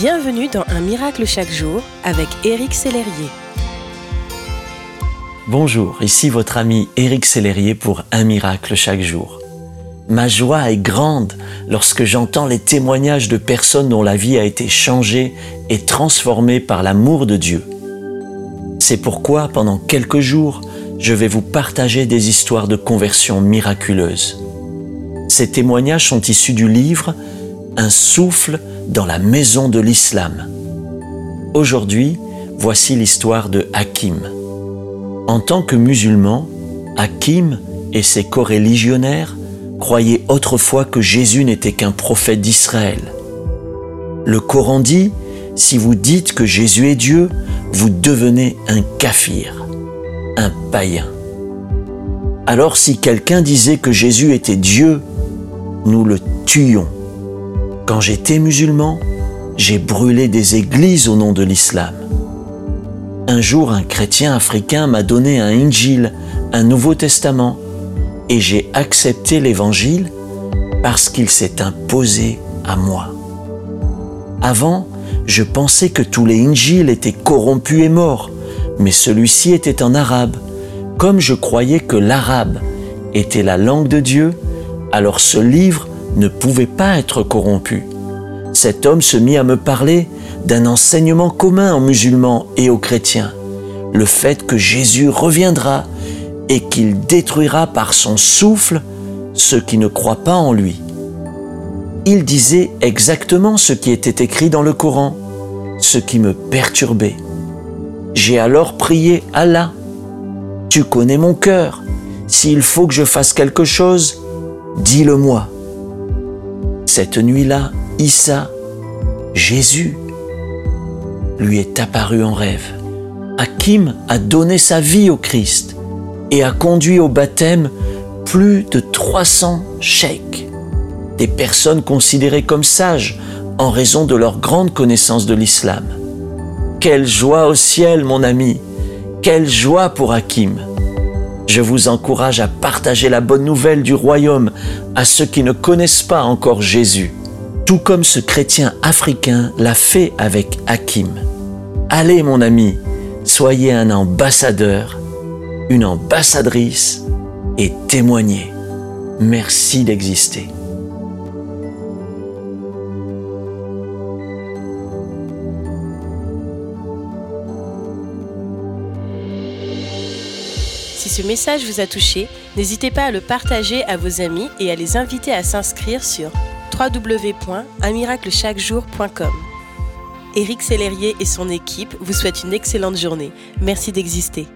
Bienvenue dans Un miracle chaque jour avec Éric Sellerier. Bonjour, ici votre ami Éric Sellerier pour Un miracle chaque jour. Ma joie est grande lorsque j'entends les témoignages de personnes dont la vie a été changée et transformée par l'amour de Dieu. C'est pourquoi pendant quelques jours, je vais vous partager des histoires de conversion miraculeuses. Ces témoignages sont issus du livre Souffle dans la maison de l'islam. Aujourd'hui, voici l'histoire de Hakim. En tant que musulman, Hakim et ses coreligionnaires croyaient autrefois que Jésus n'était qu'un prophète d'Israël. Le Coran dit, si vous dites que Jésus est Dieu, vous devenez un kafir, un païen. Alors si quelqu'un disait que Jésus était Dieu, nous le tuions. Quand j'étais musulman, j'ai brûlé des églises au nom de l'islam. Un jour, un chrétien africain m'a donné un Injil, un Nouveau Testament, et j'ai accepté l'Évangile parce qu'il s'est imposé à moi. Avant, je pensais que tous les Injils étaient corrompus et morts, mais celui-ci était en arabe. Comme je croyais que l'arabe était la langue de Dieu, alors ce livre ne pouvait pas être corrompu. Cet homme se mit à me parler d'un enseignement commun aux musulmans et aux chrétiens, le fait que Jésus reviendra et qu'il détruira par son souffle ceux qui ne croient pas en lui. Il disait exactement ce qui était écrit dans le Coran, ce qui me perturbait. J'ai alors prié Allah. Tu connais mon cœur. S'il faut que je fasse quelque chose, dis-le-moi. Cette nuit-là, Issa, Jésus, lui est apparu en rêve. Hakim a donné sa vie au Christ et a conduit au baptême plus de 300 cheikhs, des personnes considérées comme sages en raison de leur grande connaissance de l'islam. Quelle joie au ciel, mon ami, quelle joie pour Hakim. Je vous encourage à partager la bonne nouvelle du royaume à ceux qui ne connaissent pas encore Jésus, tout comme ce chrétien africain l'a fait avec Hakim. Allez mon ami, soyez un ambassadeur, une ambassadrice et témoignez. Merci d'exister. Si ce message vous a touché, n'hésitez pas à le partager à vos amis et à les inviter à s'inscrire sur www.unmiraclechaquejour.com. Éric Sellerier et son équipe vous souhaitent une excellente journée. Merci d'exister.